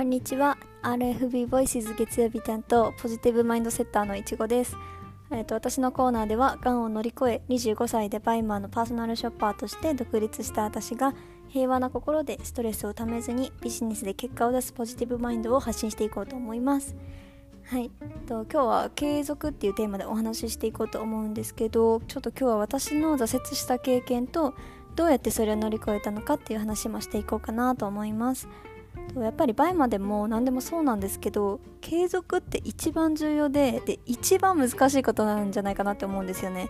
こんにちは。RFB ボイスズ月曜日担当ポジティブマインドセッターのいちごです。えーと、私のコーナーではがんを乗り越え25歳でバイマーのパーソナルショッパーとして独立した私が平和な心でストレスをためずにビジネスで結果を出すポジティブマインドを発信していこうと思います。はい。と今日は継続っていうテーマでお話ししていこうと思うんですけどちょっと今日は私の挫折した経験とどうやってそれを乗り越えたのかっていう話もしていこうかなと思います。やっぱりバイマでも何でもそうなんですけど継続って一番重要でで一番難しいことなんじゃないかなって思うんですよね。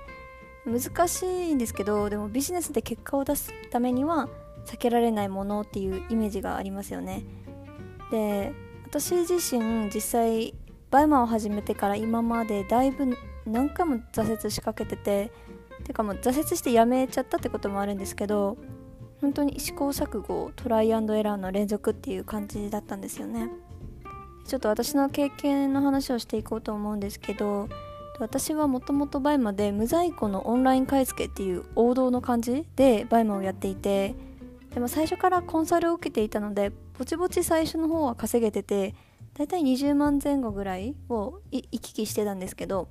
難しいんですけどでもビジネスで結果を出すためには避けられないものっていうイメージがありますよね。で私自身実際バイマを始めてから今までだいぶ何回も挫折しかけてててかもう挫折してやめちゃったってこともあるんですけど本当に試行錯誤トライアンドエラーの連続っていう感じだったんですよね。ちょっと私の経験の話をしていこうと思うんですけど私はもともとバイマで無在庫のオンライン買い付けっていう王道の感じでバイマをやっていてでも最初からコンサルを受けていたのでぼちぼち最初の方は稼げててだいたい20万前後ぐらいを行き来してたんですけど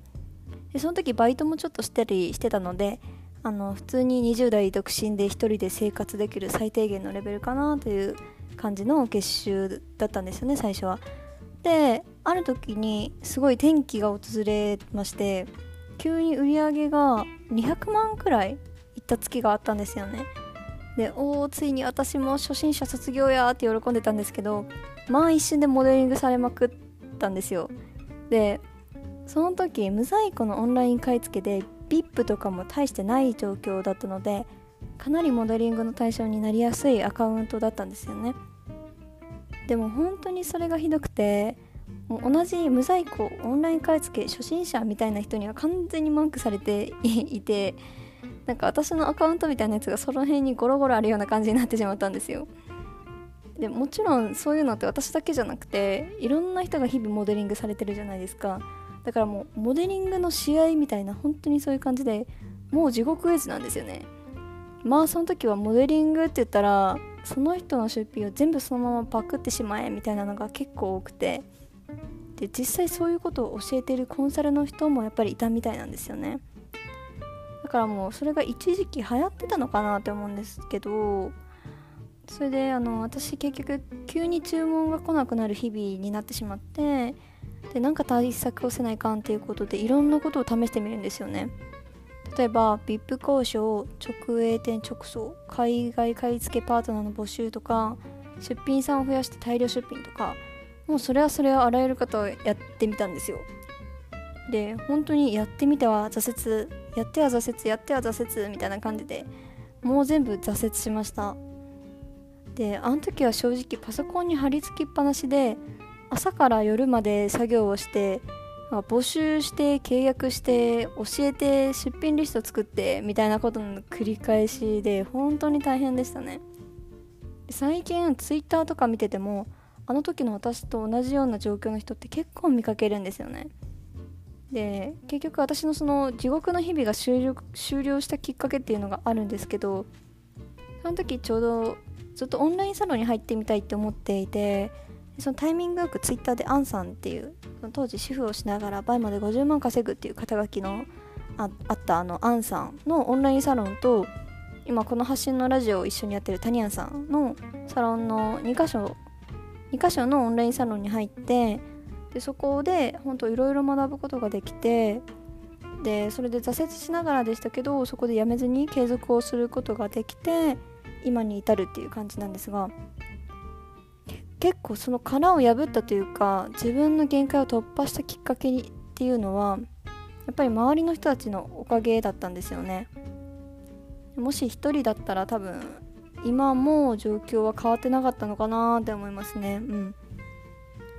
でその時バイトもちょっとしたりしてたのであの普通に20代独身で1人で生活できる最低限のレベルかなという感じの月収だったんですよね最初は。である時にすごい転機が訪れまして急に売り上げが200万くらいいった月があったんですよね。でおおついに私も初心者卒業やって喜んでたんですけどまあ一瞬でモデリングされまくったんですよ。でその時無在庫のオンライン買い付けで VIP とかも大してない状況だったのでかなりモデリングの対象になりやすいアカウントだったんですよね。でも本当にそれがひどくてもう同じ無在庫オンライン買い付け初心者みたいな人には完全にマークされていてなんか私のアカウントみたいなやつがその辺にゴロゴロあるような感じになってしまったんですよ。でもちろんそういうのって私だけじゃなくていろんな人が日々モデリングされてるじゃないですか。だからもうモデリングの試合みたいな本当にそういう感じでもう地獄絵図なんですよね。まあその時はモデリングって言ったらその人の出費を全部そのままパクってしまえみたいなのが結構多くて。で実際そういうことを教えているコンサルの人もやっぱりいたみたいなんですよね。だからもうそれが一時期流行ってたのかなって思うんですけどそれであの私結局急に注文が来なくなる日々になってしまってでなんか対策をせないかんっていうことでいろんなことを試してみるんですよね。例えば VIP 交渉直営店直送海外買い付けパートナーの募集とか出品さんを増やして大量出品とかもうそれはそれはあらゆる方をやってみたんですよ。で本当にやってみては挫折やっては挫折やっては挫折みたいな感じでもう全部挫折しました。であの時は正直パソコンに貼り付きっぱなしで朝から夜まで作業をして募集して契約して教えて出品リスト作ってみたいなことの繰り返しで本当に大変でしたね。最近ツイッターとか見ててもあの時の私と同じような状況の人って結構見かけるんですよね。で結局私のその地獄の日々が終了終了したきっかけっていうのがあるんですけどその時ちょうどずっとオンラインサロンに入ってみたいって思っていてそのタイミングよくツイッターでアンさんっていう当時主婦をしながら倍まで50万稼ぐっていう肩書きのああったあのアンさんのオンラインサロンと今この発信のラジオを一緒にやってるタニアンさんのサロンの2箇所2箇所のオンラインサロンに入ってでそこで本当いろいろ学ぶことができてでそれで挫折しながらでしたけどそこでやめずに継続をすることができて今に至るっていう感じなんですが結構その殻を破ったというか自分の限界を突破したきっかけっていうのはやっぱり周りの人たちのおかげだったんですよね。もし一人だったら多分今も状況は変わってなかったのかなって思いますね。うん。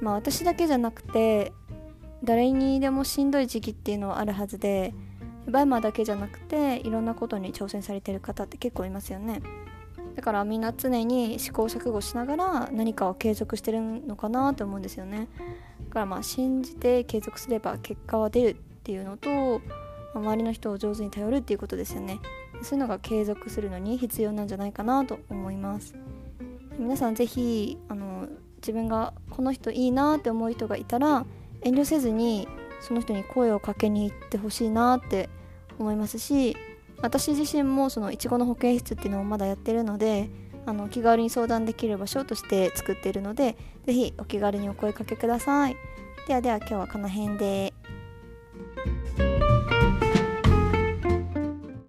まあ私だけじゃなくて誰にでもしんどい時期っていうのはあるはずでバイマーだけじゃなくていろんなことに挑戦されてる方って結構いますよね。だからみんな常に試行錯誤しながら何かを継続してるのかなと思うんですよね。だからまあ信じて継続すれば結果は出るっていうのと周りの人を上手に頼るっていうことですよね。そういうのが継続するのに必要なんじゃないかなと思います。皆さん是非あの自分がこの人いいなって思う人がいたら遠慮せずにその人に声をかけに行ってほしいなって思いますし私自身もそのいちごの保健室っていうのをまだやってるのであの気軽に相談できる場所として作っているので是非お気軽にお声かけくださいではでは今日はこの辺で。